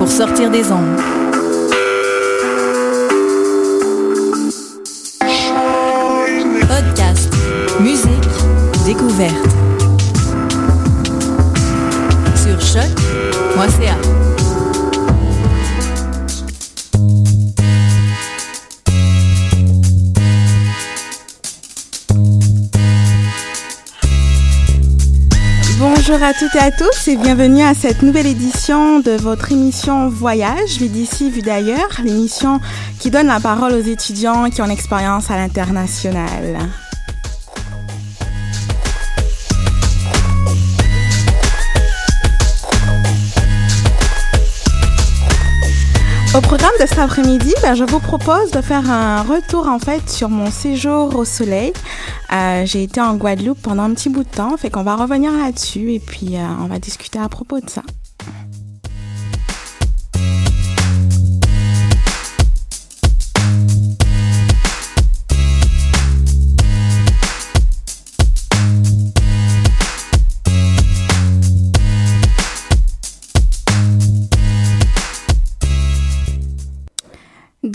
pour sortir des ondes. Podcast, musique, découverte. Bonjour à toutes et à tous et bienvenue à cette nouvelle édition de votre émission Voyage, vu d'ici, vu d'ailleurs, l'émission qui donne la parole aux étudiants qui ont l'expérience à l'international. De cet après-midi, ben, je vous propose de faire un retour en fait sur mon séjour au soleil. Euh, j'ai été en Guadeloupe pendant un petit bout de temps, fait qu'on va revenir là-dessus et puis euh, on va discuter à propos de ça.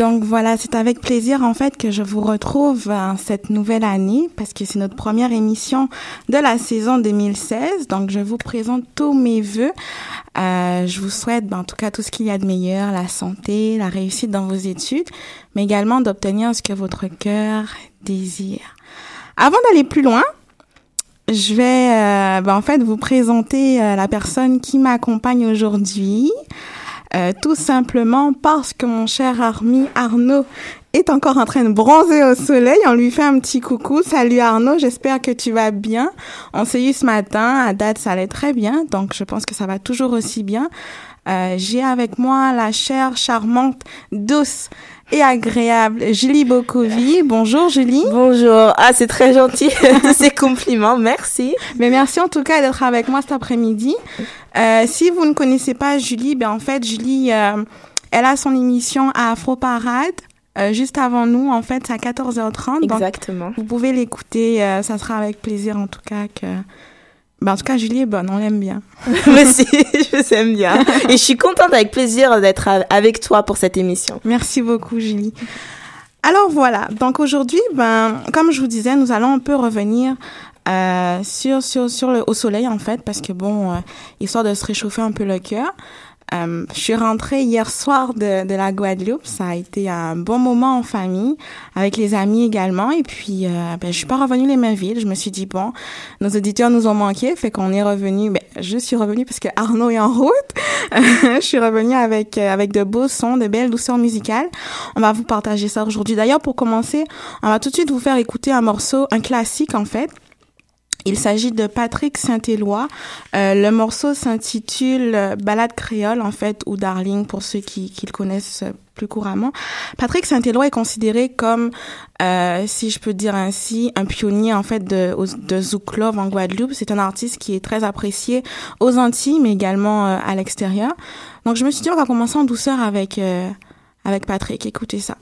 Donc voilà, c'est avec plaisir en fait que je vous retrouve euh, cette nouvelle année parce que c'est notre première émission de la saison 2016. Donc je vous présente tous mes vœux. Euh, je vous souhaite ben, en tout cas tout ce qu'il y a de meilleur, la santé, la réussite dans vos études, mais également d'obtenir ce que votre cœur désire. Avant d'aller plus loin, je vais euh, ben, en fait vous présenter la personne qui m'accompagne aujourd'hui. Euh, tout simplement parce que mon cher Armi Arnaud est encore en train de bronzer au soleil. On lui fait un petit coucou. Salut Arnaud, j'espère que tu vas bien. On s'est eu ce matin, à date ça allait très bien, donc je pense que ça va toujours aussi bien. Euh, J'ai avec moi la chère, charmante, douce et agréable Julie Bokovi. Bonjour Julie. Bonjour. Ah, c'est très gentil ces compliments. Merci. Mais merci en tout cas d'être avec moi cet après-midi. Euh, si vous ne connaissez pas Julie, ben en fait Julie, euh, elle a son émission à Afro Parade. Euh, juste avant nous, en fait, c'est à 14h30. Exactement. Donc, vous pouvez l'écouter, euh, ça sera avec plaisir en tout cas que... Ben, en tout cas, Julie est bonne, on l'aime bien. Merci, je vous aime bien. Et je suis contente avec plaisir d'être avec toi pour cette émission. Merci beaucoup, Julie. Alors voilà, donc aujourd'hui, ben, comme je vous disais, nous allons un peu revenir euh, sur sur sur le au soleil en fait, parce que bon, euh, histoire de se réchauffer un peu le cœur. Euh, je suis rentrée hier soir de, de la Guadeloupe. Ça a été un bon moment en famille, avec les amis également. Et puis, euh, ben, je suis pas revenue les mains vides. Je me suis dit bon, nos auditeurs nous ont manqué, fait qu'on est revenu. Ben, je suis revenue parce que Arnaud est en route. je suis revenue avec euh, avec de beaux sons, de belles douceurs musicales. On va vous partager ça aujourd'hui. D'ailleurs, pour commencer, on va tout de suite vous faire écouter un morceau, un classique en fait. Il s'agit de Patrick Saint-Éloi. Euh, le morceau s'intitule euh, Balade créole, en fait, ou Darling, pour ceux qui, qui le connaissent euh, plus couramment. Patrick Saint-Éloi est considéré comme, euh, si je peux dire ainsi, un pionnier, en fait, de, de Zouk Love en Guadeloupe. C'est un artiste qui est très apprécié aux Antilles, mais également euh, à l'extérieur. Donc, je me suis dit, on va commencer en douceur avec, avec Patrick. Écoutez ça.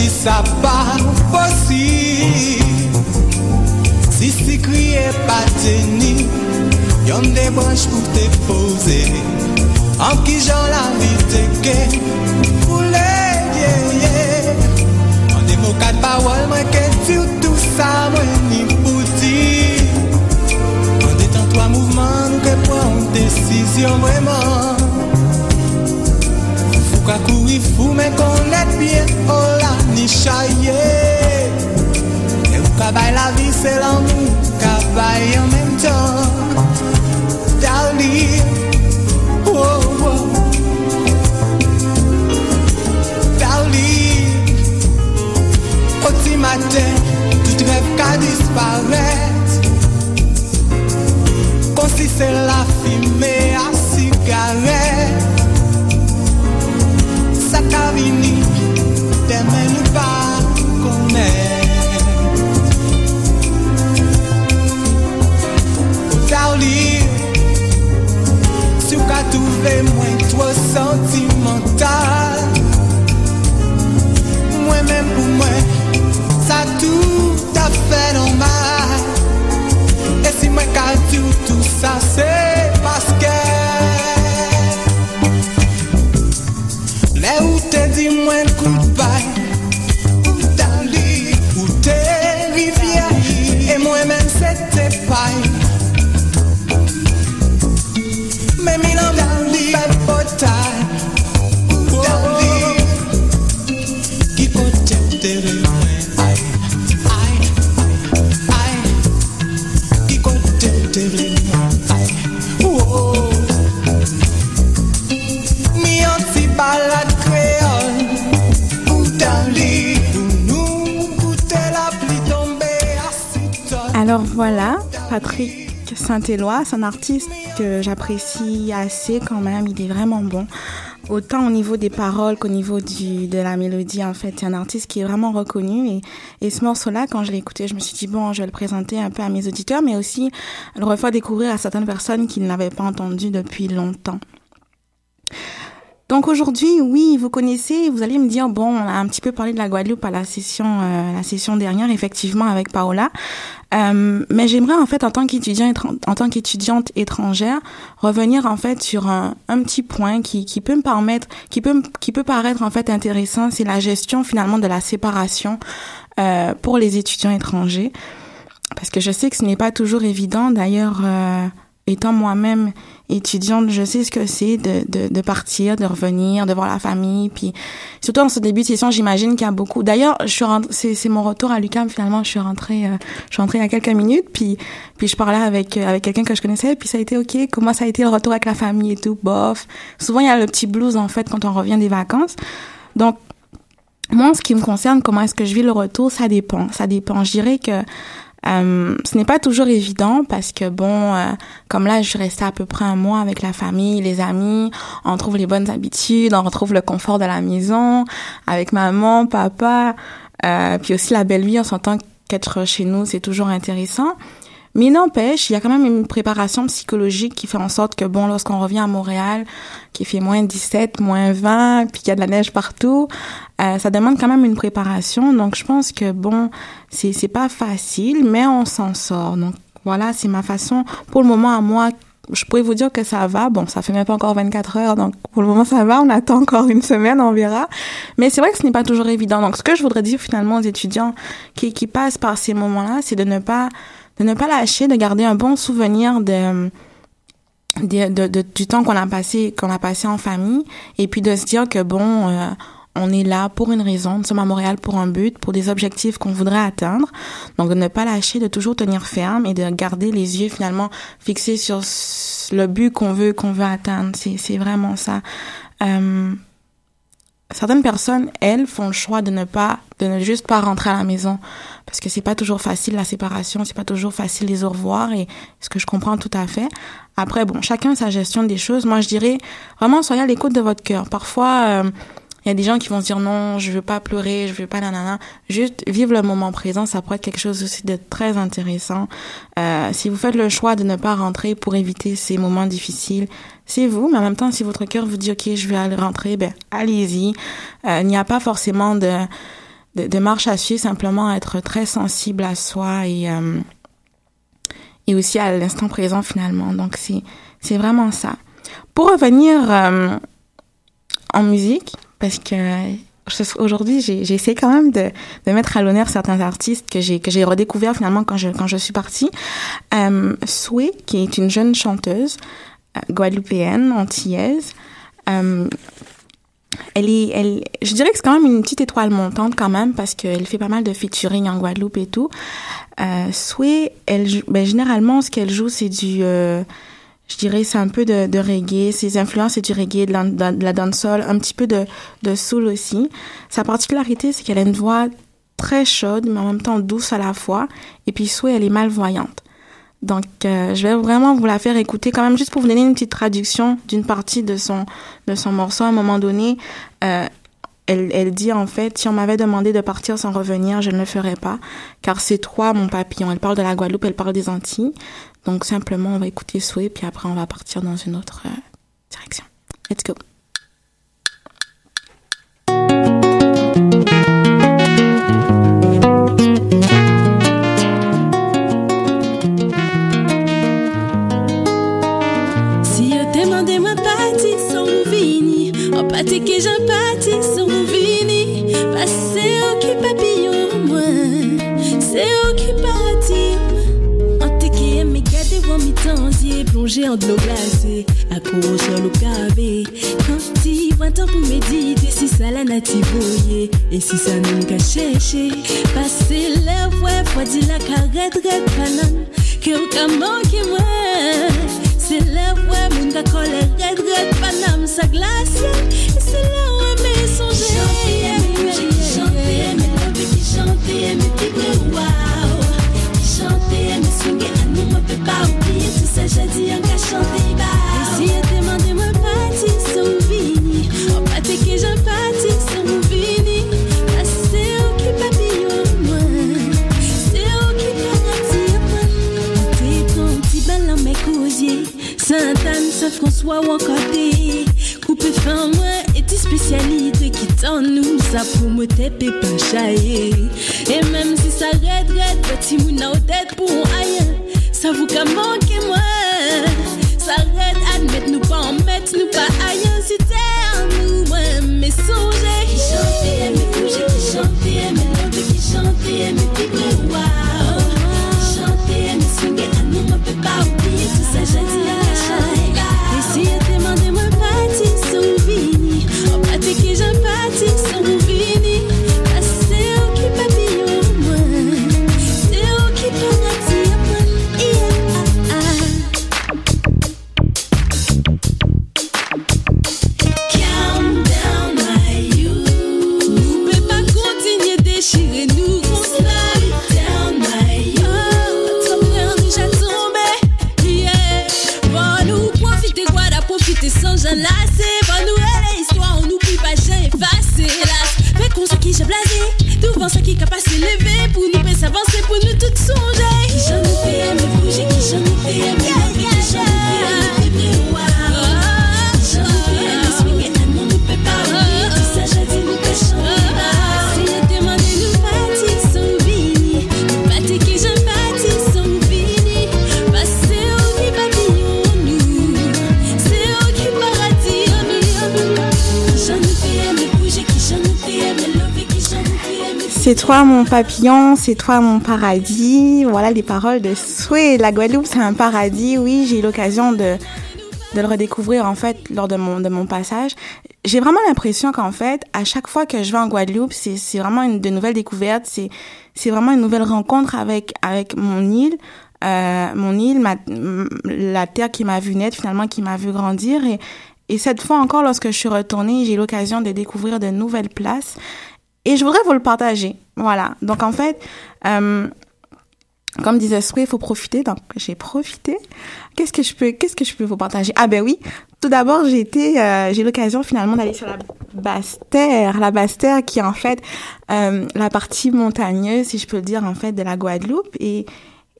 Si sa pa fosib Si si kriye pa teni Yon debranj pou te pose. An ki jan la vi te ke Pou le ye ye. An de mou kat pawol mwen ke Sur tout sa mwen ni pou di An de tan toa mouvman Nou ke pou an desisyon mwenman Pa kou ifou men konet bien Ola ni chaye. E ou ka bay la vi se lan mou Ka bay an men ton Dali Wou wou Dali Oti maten Tout rev ka disparet Konsi se la fime a sigaret Ça qu'a Patrick Saint-Éloi, c'est un artiste que j'apprécie assez quand même, il est vraiment bon. Autant au niveau des paroles qu'au niveau de la mélodie, en fait, c'est un artiste qui est vraiment reconnu. Et, et ce morceau-là, quand je l'ai écouté, je me suis dit, bon, je vais le présenter un peu à mes auditeurs, mais aussi le refaire découvrir à certaines personnes qui ne l'avaient pas entendu depuis longtemps. Donc aujourd'hui, oui, vous connaissez, vous allez me dire, bon, on a un petit peu parlé de la Guadeloupe à la session, euh, la session dernière, effectivement, avec Paola. Euh, mais j'aimerais en fait, en tant qu'étudiant, en tant qu'étudiante étrangère, revenir en fait sur un, petit point qui, qui peut me permettre, qui peut, qui peut paraître en fait intéressant, c'est la gestion finalement de la séparation euh, pour les étudiants étrangers, parce que je sais que ce n'est pas toujours évident. D'ailleurs, euh, étant moi-même étudiante, je sais ce que c'est de, de, de partir, de revenir, de voir la famille, puis surtout en ce début de session, j'imagine qu'il y a beaucoup. D'ailleurs, je suis c'est, c'est mon retour à l'UQAM finalement. Je suis rentrée, euh, je suis rentrée il y a quelques minutes, puis puis je parlais avec euh, avec quelqu'un que je connaissais, puis ça a été ok. Comment ça a été le retour avec la famille et tout, bof. Souvent il y a le petit blues en fait quand on revient des vacances. Donc moi, en ce qui me concerne, comment est-ce que je vis le retour, ça dépend. Ça dépend. Je dirais que euh, ce n'est pas toujours évident parce que bon, euh, comme là, je suis restée à peu près un mois avec la famille, les amis, on retrouve les bonnes habitudes, on retrouve le confort de la maison, avec maman, papa, euh, puis aussi la belle vie, on s'entend qu'être chez nous, c'est toujours intéressant. Mais n'empêche, il y a quand même une préparation psychologique qui fait en sorte que, bon, lorsqu'on revient à Montréal, qui fait moins 17, moins 20, puis qu'il y a de la neige partout, euh, ça demande quand même une préparation. Donc, je pense que, bon, c'est, c'est pas facile, mais on s'en sort. Donc, voilà, c'est ma façon, pour le moment, à moi, je pourrais vous dire que ça va. Bon, ça fait même pas encore 24 heures, donc pour le moment, ça va. On attend encore une semaine, on verra. Mais c'est vrai que ce n'est pas toujours évident. Donc, ce que je voudrais dire finalement aux étudiants qui, qui passent par ces moments-là, c'est de ne pas de ne pas lâcher, de garder un bon souvenir de, de, de, du temps qu'on a passé qu'on a passé en famille, et puis de se dire que bon, euh, on est là pour une raison, nous sommes à Montréal pour un but, pour des objectifs qu'on voudrait atteindre. Donc de ne pas lâcher, de toujours tenir ferme et de garder les yeux finalement fixés sur le but qu'on veut qu'on veut atteindre. C'est c'est vraiment ça. Euh, certaines personnes, elles, font le choix de ne pas, de ne juste pas rentrer à la maison parce que c'est pas toujours facile la séparation, c'est pas toujours facile les au revoir et ce que je comprends tout à fait. Après, bon, chacun sa gestion des choses. Moi, je dirais vraiment soyez à l'écoute de votre cœur. Parfois, euh, il y a des gens qui vont se dire non, je veux pas pleurer, je veux pas nanana. Juste vivre le moment présent, ça pourrait être quelque chose aussi de très intéressant. Euh, si vous faites le choix de ne pas rentrer pour éviter ces moments difficiles, c'est vous, mais en même temps, si votre cœur vous dit ok, je vais aller rentrer, ben allez-y. Euh, il n'y a pas forcément de, de, de marche à suivre, simplement être très sensible à soi et euh, et aussi à l'instant présent finalement. Donc c'est c'est vraiment ça. Pour revenir euh, en musique, parce que aujourd'hui j'ai essayé quand même de, de mettre à l'honneur certains artistes que j'ai que j'ai redécouvert finalement quand je quand je suis partie. Euh, qui est une jeune chanteuse euh, guadeloupéenne, antillaise. Euh, elle est, elle, je dirais que c'est quand même une petite étoile montante quand même parce qu'elle fait pas mal de featuring en Guadeloupe et tout. Euh, elle, ben, généralement ce qu'elle joue c'est du, euh, je dirais c'est un peu de, reggae. Ses influences c'est du reggae, de la, de la dancehall, un petit peu de, soul aussi. Sa particularité c'est qu'elle a une voix très chaude mais en même temps douce à la fois. Et puis Sway elle est malvoyante. Donc, euh, je vais vraiment vous la faire écouter quand même juste pour vous donner une petite traduction d'une partie de son de son morceau. À un moment donné, euh, elle, elle dit en fait, si on m'avait demandé de partir sans revenir, je ne le ferais pas, car c'est toi mon papillon. Elle parle de la Guadeloupe, elle parle des Antilles. Donc simplement, on va écouter Sway, puis après on va partir dans une autre euh, direction. Let's go. De l'eau glacée sur le Quand tu vois temps pour méditer Si ça la nati boye Et si ça nous qu'a cherché Passer ouais Fois dit la carrette red panan Que ou manqué moi c'est là où mon gars colle red red panam sa glace Et c'est là où mes songes Chanter, chanter, mais vibrer wow à me pas oublier tout ça j'ai dit en qu'à chanter bah Et si elle demande moi parti son vini En pâté que j'en parti son vini Passer au qui papillon moi C'est au qui paradis moi T'es ton petit bal en mes cousiers Sainte-Anne, Saint-François ou encore des Coupé fin moi et tes spécialités qui t'en nous Ça pour me taper pas chailler Et même si ça red red Petit mouna ou tête pour Ça vous qu'a manqué toi mon papillon, c'est toi mon paradis. Voilà les paroles de Sway. La Guadeloupe, c'est un paradis. Oui, j'ai eu l'occasion de, de le redécouvrir en fait lors de mon, de mon passage. j'ai vraiment l'impression qu'en fait, à chaque fois que je vais en Guadeloupe, c'est c'est vraiment une de nouvelles découvertes, c'est c'est vraiment une nouvelle rencontre avec avec mon île, euh, mon île, la terre qui m'a vu naître finalement, qui m'a vu grandir et et cette fois encore, lorsque je suis retournée, j'ai eu l'occasion de découvrir de nouvelles places et je voudrais vous le partager. Voilà. Donc en fait, euh, comme disait Sway, il faut profiter. Donc j'ai profité. Qu'est-ce que je peux, qu'est-ce que je peux vous partager? Ah ben oui. Tout d'abord, j'ai été, euh, j'ai l'occasion finalement d'aller sur la Basse-Terre, la Basse-Terre qui est en fait euh, la partie montagneuse, si je peux le dire en fait, de la Guadeloupe et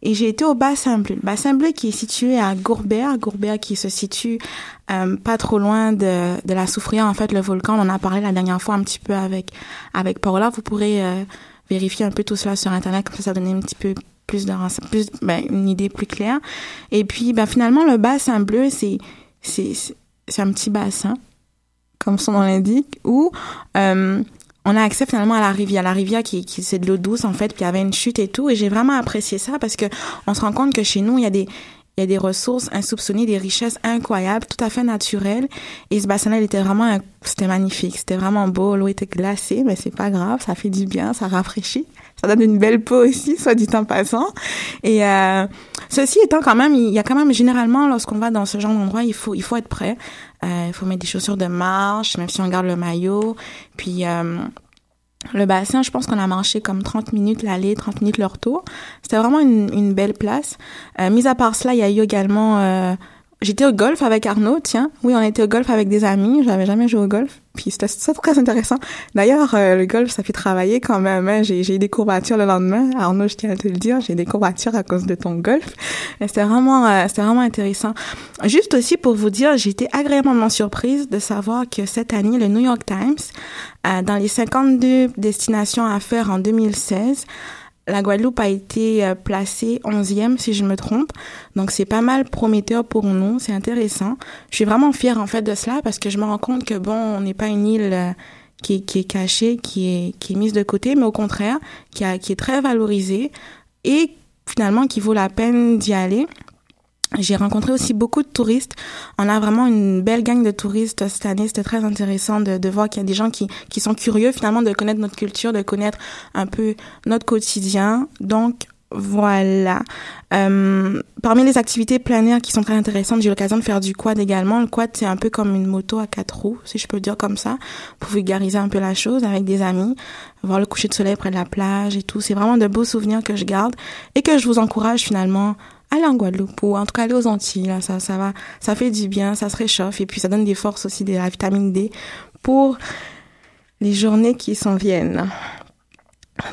et j'ai été au Bassin Bleu. Le Bassin Bleu qui est situé à Gourbert, Gourbert qui se situe euh, pas trop loin de, de la Soufrière, en fait, le volcan. On en a parlé la dernière fois un petit peu avec avec Paola. Vous pourrez euh, vérifier un peu tout cela sur Internet, comme ça, ça donne un petit peu plus de plus ben, une idée plus claire. Et puis, ben, finalement, le Bassin Bleu, c'est c'est c'est c'est un petit bassin, comme son nom l'indique, où euh, on a accès finalement à la rivière. La rivière qui, qui c'est de l'eau douce en fait, puis il y avait une chute et tout. Et j'ai vraiment apprécié ça parce que on se rend compte que chez nous il y a des il y a des ressources insoupçonnées, des richesses incroyables, tout à fait naturelles. Et ce bassin-là, il était vraiment, magnifique, c'était vraiment beau. L'eau était glacée, mais c'est pas grave, ça fait du bien, ça rafraîchit, ça donne une belle peau aussi, soit dit en passant. Et euh, ceci étant quand même, il y a quand même généralement lorsqu'on va dans ce genre d'endroit, il faut il faut être prêt. Euh, il faut mettre des chaussures de marche, même si on garde le maillot. Puis euh, le bassin, je pense qu'on a marché comme 30 minutes l'aller, 30 minutes le retour. C'était vraiment une, une belle place. Euh, mis à part cela, il y a eu également... J'étais au golf avec Arnaud, tiens. Oui, on était au golf avec des amis. J'avais jamais joué au golf. Puis c'était ça très intéressant. D'ailleurs, euh, le golf, ça fait travailler quand même. Hein. J'ai eu des courbatures le lendemain. Arnaud, je tiens à te le dire, j'ai des courbatures à cause de ton golf. C'était vraiment, euh, c'était vraiment intéressant. Juste aussi pour vous dire, j'ai été agréablement surprise de savoir que cette année, le New York Times, euh, dans les 52 destinations à faire en 2016, la Guadeloupe a été euh, placée 11e, si je me trompe. Donc, c'est pas mal prometteur pour nous. C'est intéressant. Je suis vraiment fière, en fait, de cela parce que je me rends compte que, bon, on n'est pas une île euh, qui, est- cachée, qui est, qui est mise de côté, mais au contraire, qui, a, qui est très valorisée et finalement qui vaut la peine d'y aller. J'ai rencontré aussi beaucoup de touristes. On a vraiment une belle gang de touristes cette année. C'était très intéressant de, de voir qu'il y a des gens qui, qui sont curieux finalement de connaître notre culture, de connaître un peu notre quotidien. Donc voilà. Euh, parmi les activités plein air qui sont très intéressantes, j'ai eu l'occasion de faire du quad également. Le quad, c'est un peu comme une moto à quatre roues, si je peux dire comme ça, pour vulgariser un peu la chose avec des amis, voir le coucher de soleil près de la plage et tout. C'est vraiment de beaux souvenirs que je garde et que je vous encourage finalement aller en Guadeloupe ou en tout cas aller aux Antilles. Là, ça, ça va, ça fait du bien, ça se réchauffe et puis ça donne des forces aussi, de la vitamine D pour les journées qui s'en viennent.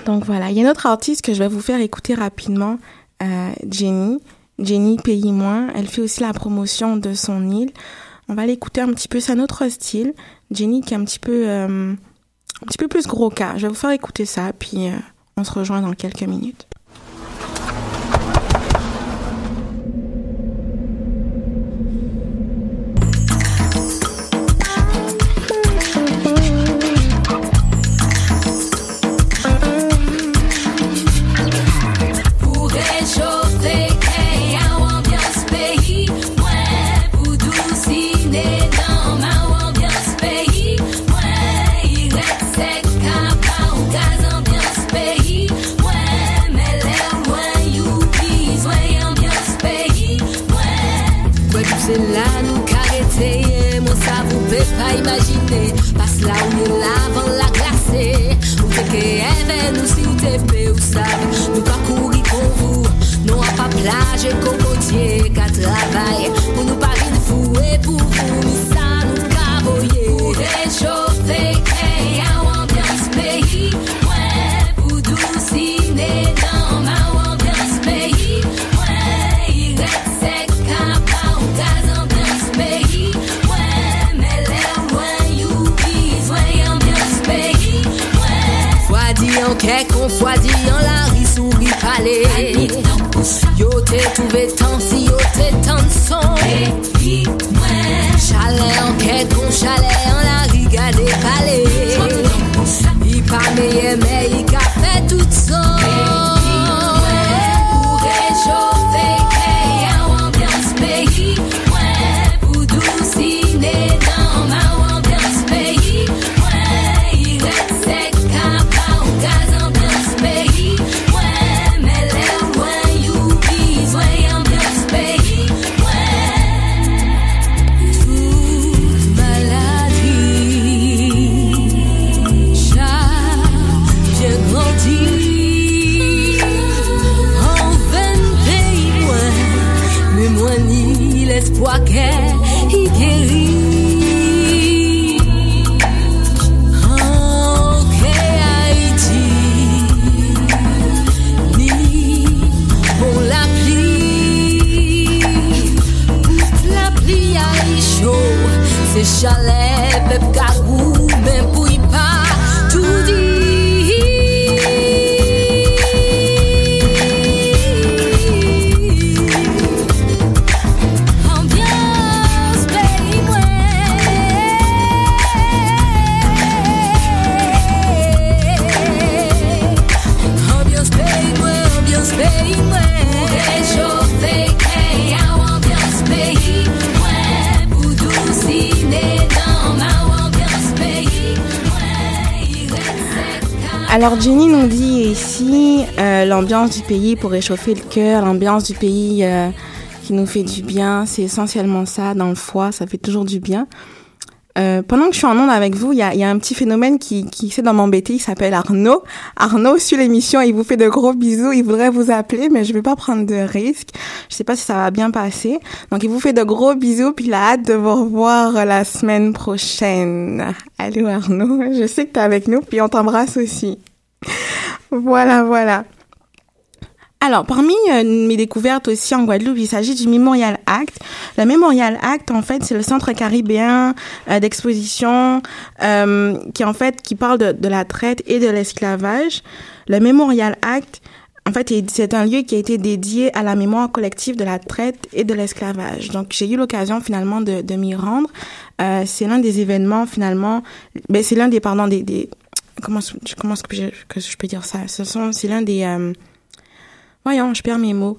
Donc voilà, il y a une autre artiste que je vais vous faire écouter rapidement, euh, Jenny. Jenny Pays Moins. Elle fait aussi la promotion de son île. On va l'écouter un petit peu, c'est un autre style. Jenny qui est un petit peu, euh, un petit peu plus gros cas. Je vais vous faire écouter ça, puis euh, on se rejoint dans quelques minutes. Travail. Alors Jenny nous dit ici euh, l'ambiance du pays pour réchauffer le cœur, l'ambiance du pays euh, qui nous fait du bien, c'est essentiellement ça dans le foie, ça fait toujours du bien. Euh, pendant que je suis en onde avec vous, il y a, y a un petit phénomène qui, qui essaie d'en m'embêter, il s'appelle Arnaud. Arnaud suit l'émission, il vous fait de gros bisous, il voudrait vous appeler, mais je vais pas prendre de risque. Je sais pas si ça va bien passer. Donc il vous fait de gros bisous, puis il a hâte de vous revoir la semaine prochaine. Allô Arnaud, je sais que tu es avec nous, puis on t'embrasse aussi. Voilà, voilà. Alors, parmi euh, mes découvertes aussi en Guadeloupe, il s'agit du Memorial Act. Le Memorial Act, en fait, c'est le centre caribéen euh, d'exposition euh, qui, en fait, qui parle de, la traite et de l'esclavage. Le Memorial Act, en fait, est- c'est un lieu qui a été dédié à la mémoire collective de la traite et de l'esclavage. Donc, j'ai eu l'occasion finalement de, m'y rendre. Euh, c'est l'un des événements finalement, ben, c'est l'un des pardon des, des comment comment que je, que je peux dire ça? Ce sont c'est l'un des euh, voyons, je perds mes mots.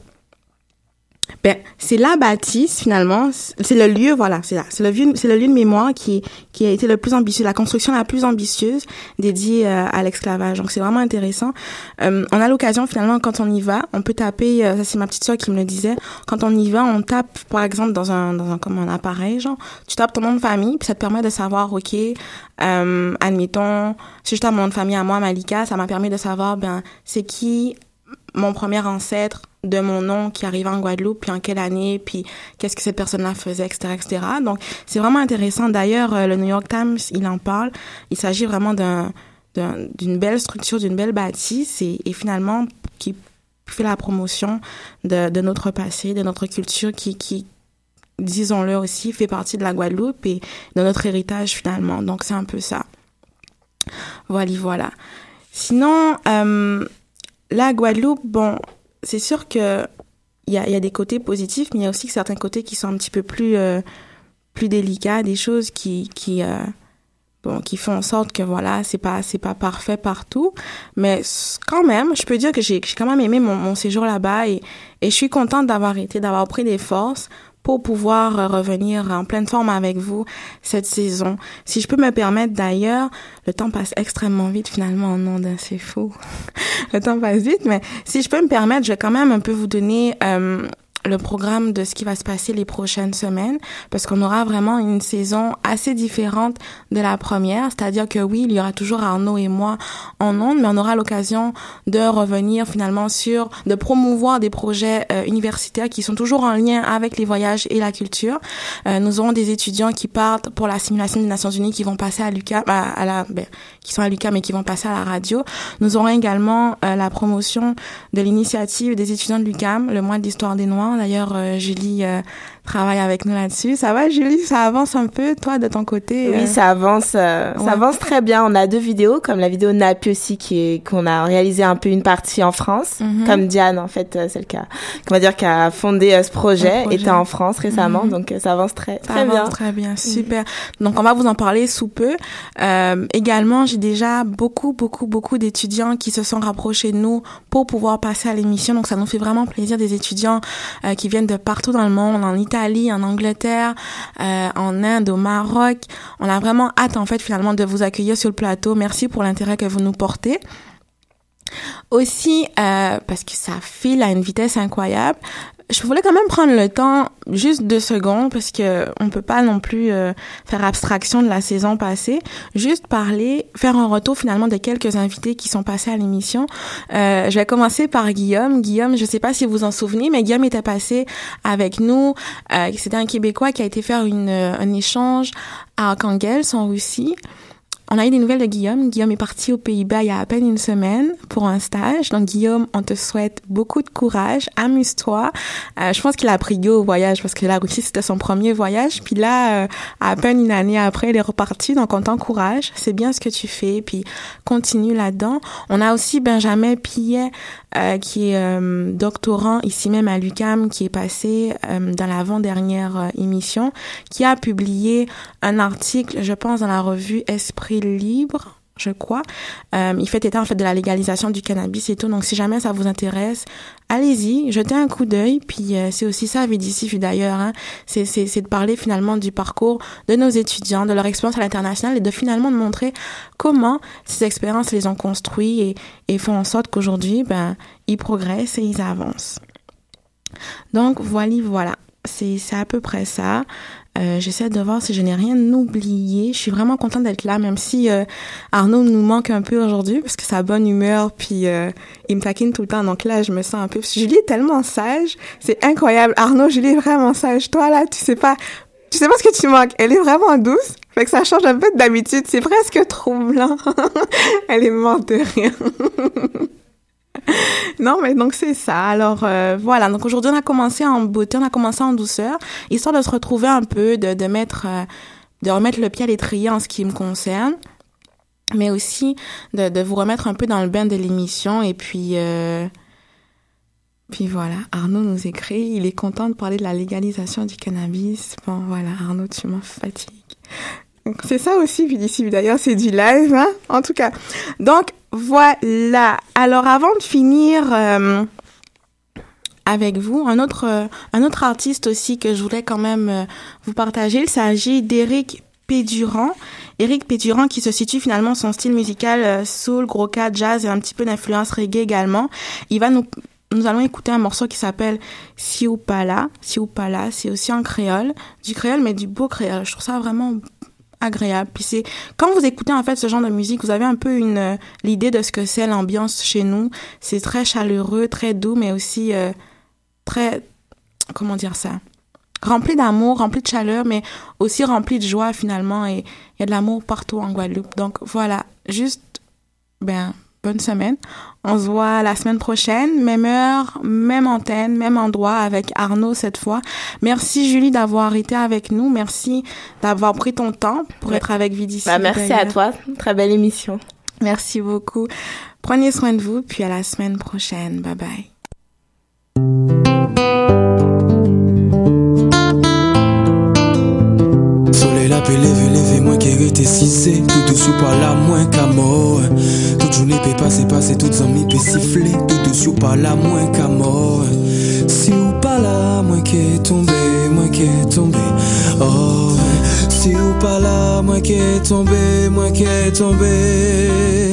Ben, c'est la bâtisse finalement, c'est le lieu, voilà, c'est là, c'est le le lieu de mémoire qui qui a été le plus ambitieux, la construction la plus ambitieuse dédiée euh, à l'esclavage. Donc c'est vraiment intéressant. Euh, on a l'occasion finalement quand on y va, on peut taper, euh, ça c'est ma petite soeur qui me le disait, quand on y va, on tape par exemple dans un dans un comme un appareil genre, tu tapes ton nom de famille, puis ça te permet de savoir ok, admettons, si je tape mon nom de famille à moi Malika, ça m'a permis de savoir ben c'est qui mon premier ancêtre de mon nom qui arrivait en Guadeloupe, puis en quelle année, puis qu'est-ce que cette personne-là faisait, etc., etc. Donc, c'est vraiment intéressant. D'ailleurs, euh, le New York Times, il en parle. Il s'agit vraiment d'un, d'un- d'une belle structure, d'une belle bâtisse et, et finalement qui fait la promotion de, de notre passé, de notre culture qui, qui disons-le aussi, fait partie de la Guadeloupe et de notre héritage finalement. Donc, c'est un peu ça. Voilà, voilà. Sinon, euh, la Guadeloupe, bon, c'est sûr que il y a, des côtés positifs, mais il y a aussi certains côtés qui sont un petit peu plus euh, plus délicats, des choses qui qui euh, bon qui font en sorte que voilà, c'est pas c'est pas parfait partout, mais quand même, je peux dire que j'ai j'ai quand même aimé mon, mon séjour là-bas et et je suis contente d'avoir été, d'avoir pris des forces pour pouvoir euh, revenir en pleine forme avec vous cette saison. Si je peux me permettre d'ailleurs, le temps passe extrêmement vite finalement en ondes, hein, c'est fou. le temps passe vite, mais si je peux me permettre, je vais quand même un peu vous donner euh, le programme de ce qui va se passer les prochaines semaines, parce qu'on aura vraiment une saison assez différente de la première. C'est-à-dire que oui, il y aura toujours Arnaud et moi en ondes, mais on aura l'occasion de revenir finalement sur, de promouvoir des projets euh, universitaires qui sont toujours en lien avec les voyages et la culture. Euh, nous aurons des étudiants qui partent pour la simulation des Nations Unies, qui vont passer à l'UQAM, à, à la, ben, qui sont à l'UQAM mais qui vont passer à la radio. Nous aurons également euh, la promotion de l'initiative des étudiants de l'UQAM, le mois de l'histoire des Noirs. D'ailleurs, euh, Julie euh, travaille avec nous là-dessus. Ça va, Julie? Ça avance un peu, toi, de ton côté? euh? Oui, ça avance, euh, Ouais. ça avance très bien. On a deux vidéos, comme la vidéo Napi aussi, qui est qu'on a réalisé un peu une partie en France, Mhm. comme Diane en fait, euh, celle qui a, va dire qui a fondé euh, ce projet, était en France récemment, Mhm. donc euh, ça avance très Ça très avance bien. Très bien, super. Donc, on va vous en parler sous peu. Euh, également, j'ai déjà beaucoup, beaucoup, beaucoup d'étudiants qui se sont rapprochés de nous pour pouvoir passer à l'émission. Donc, ça nous fait vraiment plaisir des étudiants euh, qui viennent de partout dans le monde, en Italie, en Angleterre, euh, en Inde, au Maroc. On a vraiment hâte, en fait, finalement, de vous accueillir sur le plateau. Merci pour l'intérêt que vous nous portez. Aussi, euh, parce que ça file à une vitesse incroyable, je voulais quand même prendre le temps, juste deux secondes, parce que on peut pas non plus euh, faire abstraction de la saison passée. Juste parler, faire un retour finalement de quelques invités qui sont passés à l'émission. Euh, je vais commencer par Guillaume. Guillaume, je sais pas si vous en souvenez, mais Guillaume était passé avec nous. Euh, C'était un Québécois qui a été faire une, un échange à Arkhangelsk en Russie. On a eu des nouvelles de Guillaume. Guillaume est parti aux Pays-Bas il y a à peine une semaine pour un stage. Donc Guillaume, on te souhaite beaucoup de courage, amuse-toi. Euh, je pense qu'il a pris go au voyage parce que la Russie c'était son premier voyage. Puis là, euh, à peine une année après, il est reparti. Donc on t'encourage. C'est bien ce que tu fais. Puis continue là-dedans. On a aussi Benjamin Pillet euh, qui est euh, doctorant ici même à l'UCAM, qui est passé euh, dans l'avant-dernière euh, émission, qui a publié un article, je pense, dans la revue Esprit Libre. je crois. Euh, il fait état en fait de la légalisation du cannabis et tout. Donc si jamais ça vous intéresse, allez-y, jetez un coup d'œil. Puis euh, c'est aussi ça Vidici d'ailleurs. Hein. C'est c'est de parler finalement du parcours de nos étudiants, de leur expérience à l'international et de finalement de montrer comment ces expériences les ont construits et, et font en sorte qu'aujourd'hui ben ils progressent et ils avancent. Donc voilà, voilà. C'est à peu près ça. Euh, J'essaie de voir si je n'ai rien oublié. Je suis vraiment contente d'être là, même si euh, Arnaud nous manque un peu aujourd'hui parce que sa bonne humeur, puis euh, il me taquine tout le temps. Donc là, je me sens un peu. Julie est tellement sage, c'est incroyable. Arnaud, Julie est vraiment sage. Toi là, tu sais pas, tu sais pas ce que tu manques. Elle est vraiment douce, fait que ça change un peu d'habitude. C'est presque troublant. Elle est morte de rire. non, mais donc c'est ça. Alors euh, voilà, donc aujourd'hui on a commencé en beauté, on a commencé en douceur, histoire de se retrouver un peu, de, de mettre, euh, de remettre le pied à l'étrier en ce qui me concerne, mais aussi de, de vous remettre un peu dans le bain de l'émission et puis. Euh, puis voilà, Arnaud nous écrit, il est content de parler de la légalisation du cannabis. Bon voilà, Arnaud, tu m'en fatigues. C'est ça aussi, d'ici, d'ailleurs, c'est du live, hein, en tout cas. Donc, voilà. Alors, avant de finir euh, avec vous, un autre, euh, un autre artiste aussi que je voulais quand même euh, vous partager, il s'agit d'Éric Pédurand. Éric Pédurand qui se situe finalement son style musical soul, gros jazz et un petit peu d'influence reggae également. Il va nous nous allons écouter un morceau qui s'appelle Siupala. Siupala, c'est aussi en créole, du créole mais du beau créole. Je trouve ça vraiment agréable. Puis c'est quand vous écoutez en fait ce genre de musique, vous avez un peu une euh, l'idée de ce que c'est l'ambiance chez nous. C'est très chaleureux, très doux, mais aussi euh, très comment dire ça, rempli d'amour, rempli de chaleur, mais aussi rempli de joie finalement. Et il y a de l'amour partout en Guadeloupe. Donc voilà, juste ben bonne semaine. On se voit la semaine prochaine, même heure, même antenne, même endroit avec Arnaud cette fois. Merci Julie d'avoir été avec nous. Merci d'avoir pris ton temps pour être avec Vidici. Bah, merci à toi. Très belle émission. Merci beaucoup. Prenez soin de vous, puis à la semaine prochaine. Bye bye. Tout dessus par là, moins qu'à mort. Toute journée peut passer, toutes amis peut siffler, tout dessus par là, moins qu'à mort. Si ou pas là, moi qui est tombé, moi qui est tombé, oh. Si ou pas là, moi qui est tombé, moi qui est tombé.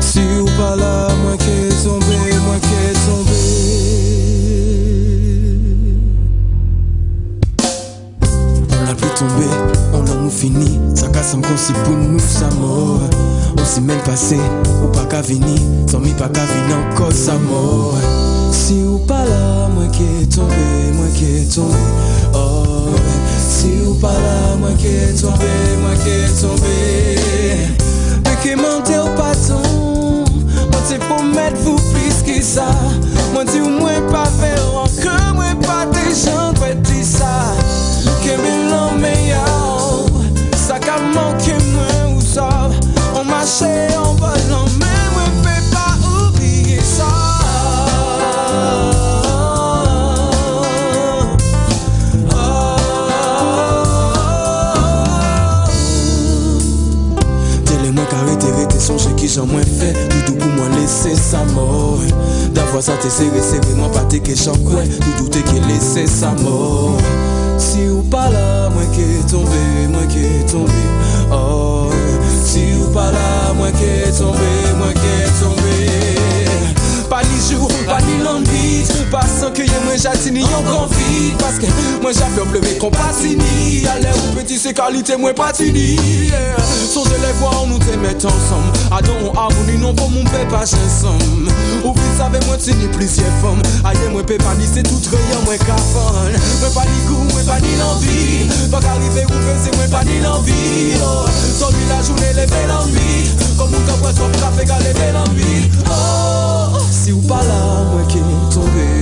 Si ou pas là, moi qui est tombé, moi qui est tombé. On a pu tomber, nou fini Sakasam kon si pou nou sa mor On si men pase, ou pa ka vini San mi pa ka vini anko sa mor Si ou pa la mwen ke tombe, mwen ke tombe oh, Si ou pa la mwen ke tombe, mwen ke tombe Beke mante ou paton Mwen te pomet vou plis ki sa Mwen di ou mwen pa veron Ke mwen pa te jan peti sa Ke mi lan me ya qu'a manqué ou ça. On marchait en volant, mais moi peux pas oublier ça. Télé-moi carré, t'es songe qui j'en moins fait. Tout pour moi laisser sa mort. D'avoir ça t'es serré, serré, moi pas t'es que j'en. Tout t'es qui laissé sa mort. Si ou moi qui est tombé, moi qui est tombé. Oh, si ou pas là, moi qui est tombé, moi qui Pa ni jou, pa ni landit Pa san kyeye mwen jatini yon gran vit Paske mwen jap yon pleve kon pasini Ale ou peti se kalite mwen patini Son de le vwa ou nou te met ansam Adon ou avouni non pou moun pe pa jansam Ou vit save mwen tini plisye fam Aye mwen pe pa ni se tout reyan mwen kafan Mwen pa ni gou, mwen pa ni landit Bak arrive ou ve se mwen pa ni landit Son mi la jounen leve landit Kon moun kapwa sop kafe ka leve landit Oh. Si ou pa la mwen ke tombe.